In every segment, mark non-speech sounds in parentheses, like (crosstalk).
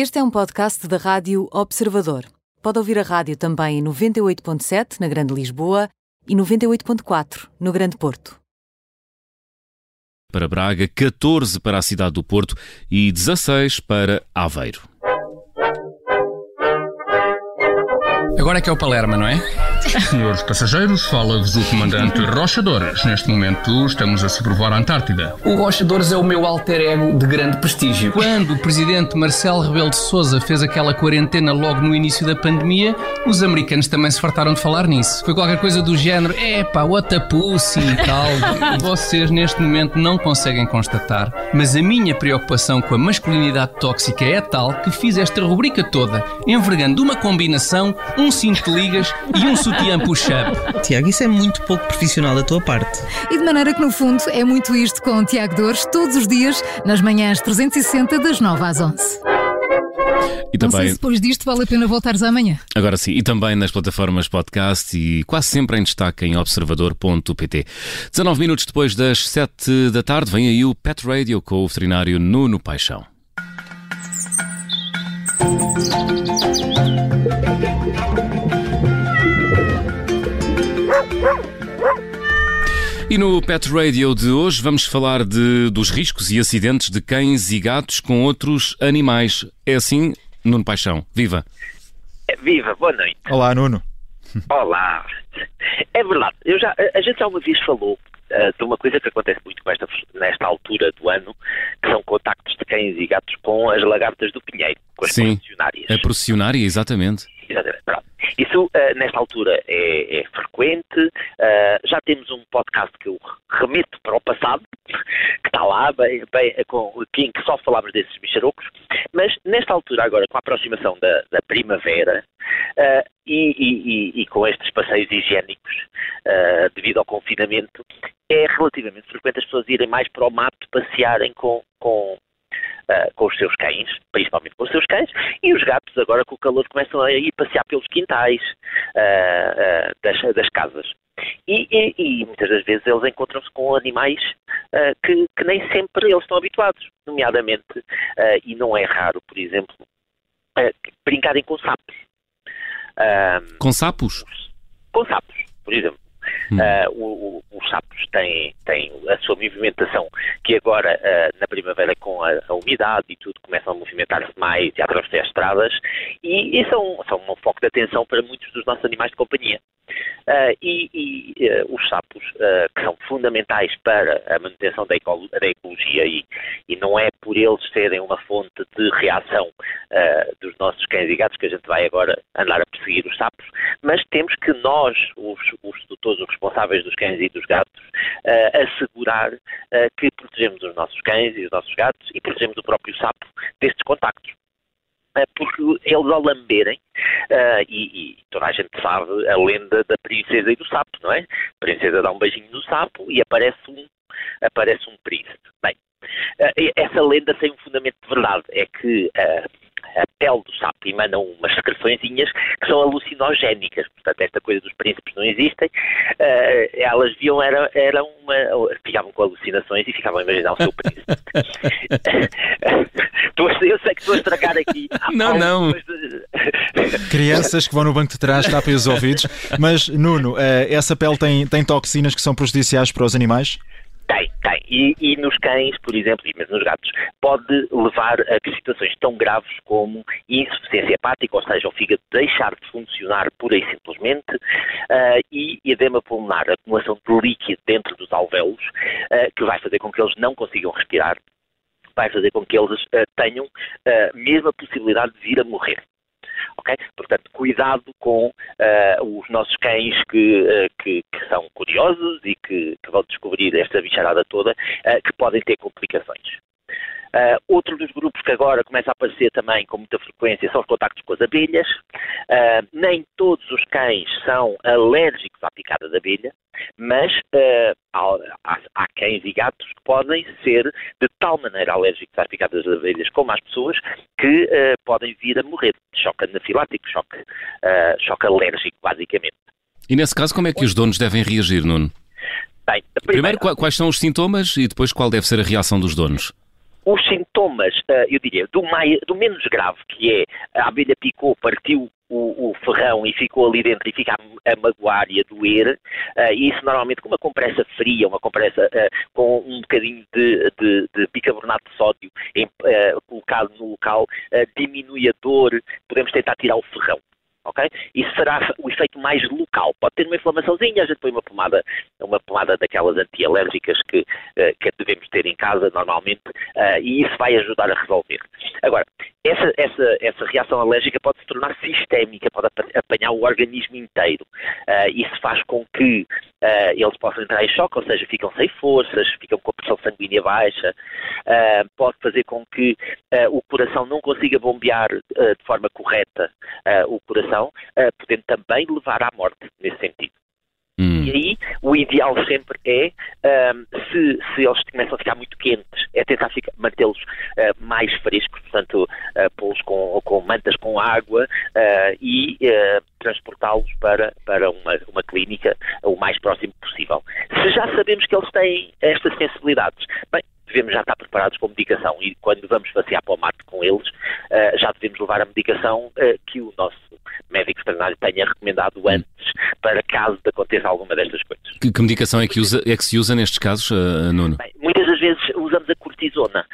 Este é um podcast da Rádio Observador. Pode ouvir a rádio também em 98.7 na Grande Lisboa e 98.4 no Grande Porto. Para Braga, 14 para a cidade do Porto e 16 para Aveiro. Agora é que é o Palerma, não é? Senhores passageiros, fala-vos o comandante Rochadores. Neste momento estamos a sobrevoar a Antártida. O Rochadores é o meu alter ego de grande prestígio. Quando o presidente Marcelo Rebelo de Sousa fez aquela quarentena logo no início da pandemia, os americanos também se fartaram de falar nisso. Foi qualquer coisa do género, epá, what a pussy e tal. (laughs) Vocês neste momento não conseguem constatar, mas a minha preocupação com a masculinidade tóxica é tal que fiz esta rubrica toda, envergando uma combinação, um cinto de ligas e um sutiã push-up. Tiago, isso é muito pouco profissional da tua parte. E de maneira que, no fundo, é muito isto com o Tiago Dores, todos os dias, nas manhãs 360, das 9 às 11. E Não sei também, se depois disto vale a pena voltares amanhã. agora sim, e também nas plataformas podcast e quase sempre em destaque em observador.pt. 19 minutos depois das 7 da tarde, vem aí o Pet Radio com o veterinário Nuno Paixão. E no Pet Radio de hoje vamos falar de, dos riscos e acidentes de cães e gatos com outros animais. É assim, Nuno Paixão. Viva! Viva, boa noite. Olá, Nuno. Olá. É verdade, eu já, a gente já uma vez falou ah, de uma coisa que acontece muito com esta, nesta altura do ano, que são contactos de cães e gatos com as lagartas do pinheiro, com as Sim, processionárias. a processionária, exatamente. Isso, ah, nesta altura, é, é frequente. Ah, já temos um podcast que eu remeto para o passado, (laughs) que está lá, bem, bem, com, em que só falávamos desses bicharocos. Mas, nesta altura, agora, com a aproximação da, da primavera ah, e, e- e- e com estes passeios higiênicos devido ao confinamento, é relativamente frequente as pessoas irem mais para o mato passearem com, com, ah, com os seus cães, principalmente com os seus cães, e os gatos agora com o calor começam a ir passear pelos quintais ah, das, das casas. E, e- e muitas das vezes eles encontram-se com animais que, que nem sempre eles estão habituados, nomeadamente, e não é raro, por exemplo, brincarem com sapos. Com sapos? com sapos, por exemplo. O- os sapos têm, têm a sua movimentação, que agora, ah, na primavera, com a, a umidade e tudo, começam a movimentar-se mais e atravessar as estradas, e, e são, são um foco de atenção para muitos dos nossos animais de companhia. Ah, e e, ah, os sapos, ah, que são fundamentais para a manutenção da, ecolo- da ecologia, e, e não é por eles serem uma fonte de reação dos nossos cães e gatos que a gente vai agora andar a perseguir os sapos, mas temos que nós, os, os tutores, os responsáveis dos cães e dos gatos, assegurar que protegemos os nossos cães e os nossos gatos e protegemos o próprio sapo destes contactos. Ah, Porque eles ao lamberem, ah, e, e toda a gente sabe a lenda da princesa e do sapo, não é? A princesa dá um beijinho no sapo e aparece um, aparece um príncipe. Bem, e- essa lenda tem um fundamento de verdade, é que ah, a pele do sapo emana umas secreçõezinhas que são alucinogénicas. Portanto, esta coisa dos príncipes não existem. Ah, elas viam, era, era uma. ficavam com alucinações e ficavam a imaginar o seu príncipe. (laughs) Eu sei que estou a estragar aqui. Não, não. Crianças que vão no banco de trás, tapem os ouvidos. Mas, Nuno, eh, essa pele tem, tem toxinas que são prejudiciais para os animais? E, e nos cães, por exemplo, e mesmo nos gatos, pode levar a situações tão graves como insuficiência hepática, ou seja, o fígado deixar de funcionar pura e simplesmente, ah, e edema pulmonar, acumulação de líquido dentro dos alvéolos, ah, que vai fazer com que eles não consigam respirar, vai fazer com que eles ah, tenham a possibilidade de vir a morrer. Portanto, cuidado com ah, os nossos cães que, ah, que, que são curiosos e que, que vão descobrir esta bicharada toda, ah, que podem ter complicações. Ah, outro dos grupos que agora começa a aparecer também com muita frequência são os contactos com as abelhas. Ah, nem todos os cães são alérgicos à picada da abelha, mas ah, há, há- cães e gatos que podem ser de tal maneira alérgicos às picadas das abelhas como às pessoas que podem vir a morrer de choque anafilático, choque, choque alérgico, basicamente. E nesse caso, como é que os donos devem reagir, Nuno? Bem, a Primeiro, qua- quais são os sintomas e depois qual deve ser a reação dos donos? Os sintomas, uh, eu diria, do, mais, do, menos grave, que é a abelha picou, partiu o, o, ferrão e ficou ali dentro e fica a, a magoar e a doer, uh, e isso normalmente com uma compressa fria, uma compressa uh, com um bocadinho de, de, de bicarbonato de sódio em, uh, colocado no local, diminui a dor, podemos tentar tirar o ferrão ok? Isso será o efeito mais local. Pode ter uma inflamaçãozinha, a gente põe uma pomada, uma pomada daquelas antialérgicas que, uh, que devemos ter em casa normalmente uh, e isso vai ajudar a resolver. Agora, essa, essa, essa reação alérgica pode se tornar sistémica, pode apanhar o organismo inteiro. Uh, isso faz com que eles possam entrar em choque, ou seja, ficam sem forças, ficam com a pressão sanguínea baixa, pode fazer com que o coração não consiga bombear de forma correta o coração uh, podendo também levar à morte nesse sentido. Hum. E aí, o ideal sempre é, um, se, se, eles começam a ficar muito quentes, é tentar mantê-los uh, mais frescos, portanto, uh, pô-los com, com, mantas com água uh, e transportá-los para, para uma clínica o mais próximo possível. Se já sabemos que eles têm estas sensibilidades, bem, devemos já estar preparados com medicação e quando vamos passear para o mato com eles, uh, já devemos levar a medicação uh, que o nosso médico veterinário tenha recomendado hum. antes para caso aconteça alguma destas coisas. Que, que medicação é que, usa, é que se usa nestes casos, uh, Nuno? Bem, muitas das vezes usamos a cortisona,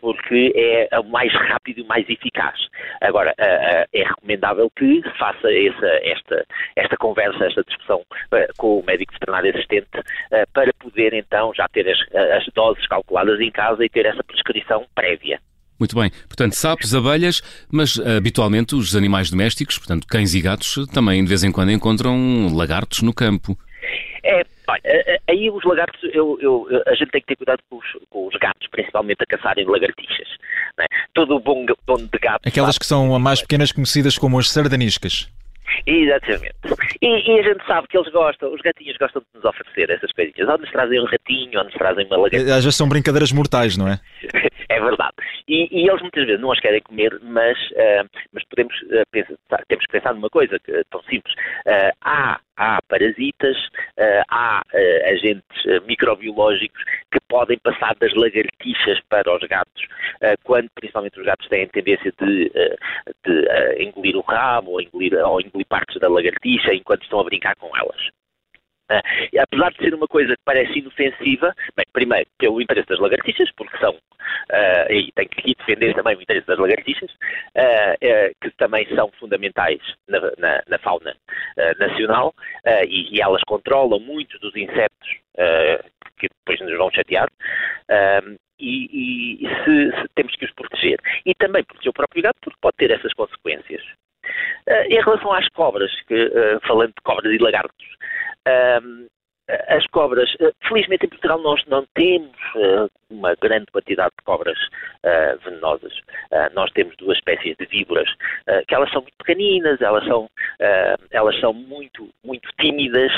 porque é o mais rápido e mais eficaz. Agora, é recomendável que faça essa, esta, esta conversa, esta discussão com o médico veterinário assistente para poder então já ter as, as doses calculadas em casa e ter essa prescrição prévia. Muito bem. Portanto, sapos, abelhas, mas habitualmente os animais domésticos, portanto, cães e gatos, também de vez em quando encontram lagartos no campo. É, olha, aí os lagartos, eu, eu, a gente tem que ter cuidado com os, com os gatos, principalmente a caçarem lagartixas. É? Todo o bom dono de gato. Aquelas sabe, que são mais pequenas conhecidas como as sardaniscas. Exatamente. E, e, a gente sabe que eles gostam, os gatinhos gostam de nos oferecer essas coisinhas. Ou nos trazem um ratinho, ou nos trazem uma lagartixa. Às vezes são brincadeiras mortais, não é? (laughs) é verdade. E, e, eles muitas vezes não as querem comer, mas, uh, mas podemos, uh, pensar, temos que pensar numa coisa que, tão simples. Uh, há, há parasitas, há agentes microbiológicos que podem passar das lagartixas para os gatos, quando principalmente os gatos têm tendência de, de engolir o rabo ou engolir, ou engolir partes da lagartixa enquanto estão a brincar com elas. (laughs) Apesar de ser uma coisa que parece inofensiva, bem, primeiro, pelo interesse das lagartixas, porque são, uh, e tenho que defender também o interesse das lagartixas, uh, que também são fundamentais na, na, na fauna nacional, e, e, elas controlam muitos dos insetos que depois nos vão chatear, e, e se, se temos que os proteger. E também proteger o próprio gato, porque pode ter essas consequências. Em relação às cobras, que, falando de cobras e lagartos, uh, as cobras, felizmente em Portugal nós não temos uma grande quantidade de cobras venenosas. nós temos duas espécies de víboras, que elas são muito pequeninas, elas são, elas são muito, muito tímidas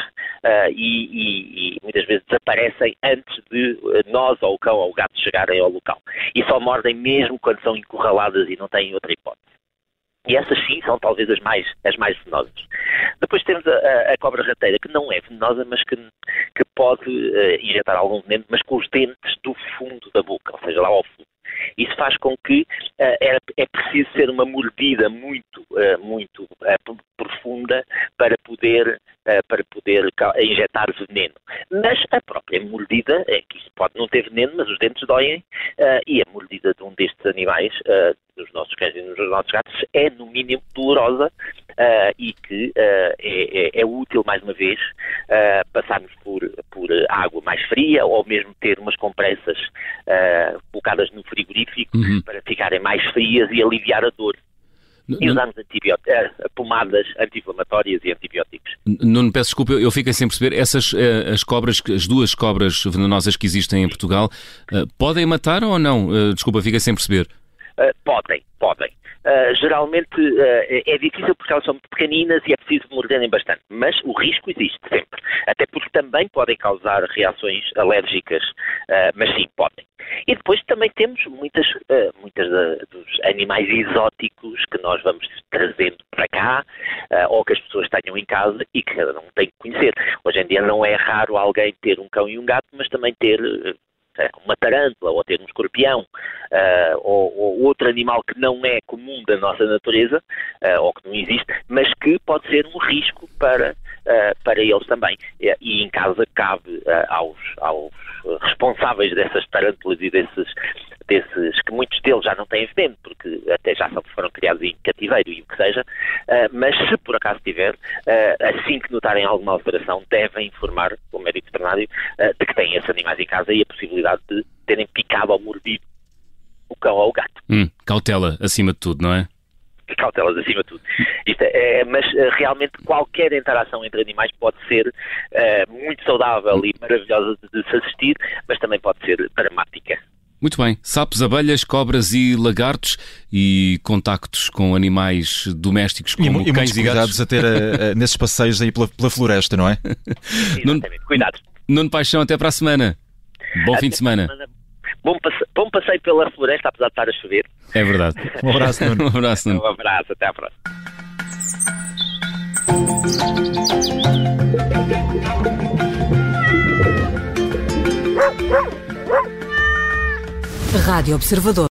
e, e, e, muitas vezes desaparecem antes de nós ou o cão ou o gato chegarem ao local. E só mordem mesmo quando são encurraladas e não têm outra hipótese. E essas sim são talvez as mais, as mais venenosas. Depois temos a, a, cobra rateira, que não é venenosa, mas que, que pode uh, injetar algum veneno, mas com os dentes do fundo da boca, ou seja, lá ao fundo. Isso faz com que uh, é, é, preciso ser uma mordida muito, uh, muito profunda para poder, para poder injetar veneno. Mas a própria mordida, é que isso pode não ter veneno, mas os dentes doem, e a mordida de um destes animais nos nossos cães e nos nossos gatos é, no mínimo, dolorosa e que é, é, é, útil, mais uma vez, passarmos por, por água mais fria ou mesmo ter umas compressas colocadas no frigorífico uhum. para ficarem mais frias e aliviar a dor. E usamos pomadas anti-inflamatórias e antibióticos. Não peço desculpa, eu fiquei sem perceber. Essas as cobras, as duas cobras venenosas que existem em Portugal, podem matar ou não? Desculpa, fiquei sem perceber. Podem, podem. Uh, geralmente uh, é difícil porque elas são muito pequeninas e é preciso morderem bastante, mas o risco existe sempre. Até porque também podem causar reações alérgicas, uh, mas sim, podem. E depois também temos muitas, muitas dos animais exóticos que nós vamos trazendo para cá, ou que as pessoas tenham em casa e que cada um tem que conhecer. Hoje em dia não é raro alguém ter um cão e um gato, mas também ter uma tarântula ou ter um escorpião uh, ou, ou, outro animal que não é comum da nossa natureza uh, ou que não existe, mas que pode ser um risco para, uh, para eles também. E em casa cabe aos, aos responsáveis dessas tarântulas e desses, desses que muitos deles já não têm veneno, porque até já foram criados em cativeiro e o que seja, mas se por acaso tiver, assim que notarem alguma alteração, devem informar o médico veterinário de que têm esses animais em casa e a possibilidade de terem picado ou mordido o cão ou o gato. Hum, cautela acima de tudo, não é? Cautelas acima de tudo. É, é mas realmente qualquer interação entre animais pode ser uh, muito saudável e maravilhosa de, de se assistir, mas também pode ser dramática. Muito bem. Sapos, abelhas, cobras e lagartos e contactos com animais domésticos como e, cães e, e gatos. cuidados a ter a, (laughs) a, nesses passeios aí pela, pela floresta, não é? Exatamente. Cuidados. Nuno Paixão, até para a semana. Bom até fim de semana. semana. Bom, passe... Bom passeio pela floresta, apesar de estar a chover. É verdade. (laughs) Um abraço, Nuno. (laughs) um abraço, Nuno. Um abraço, até à próxima. Rádio Observador.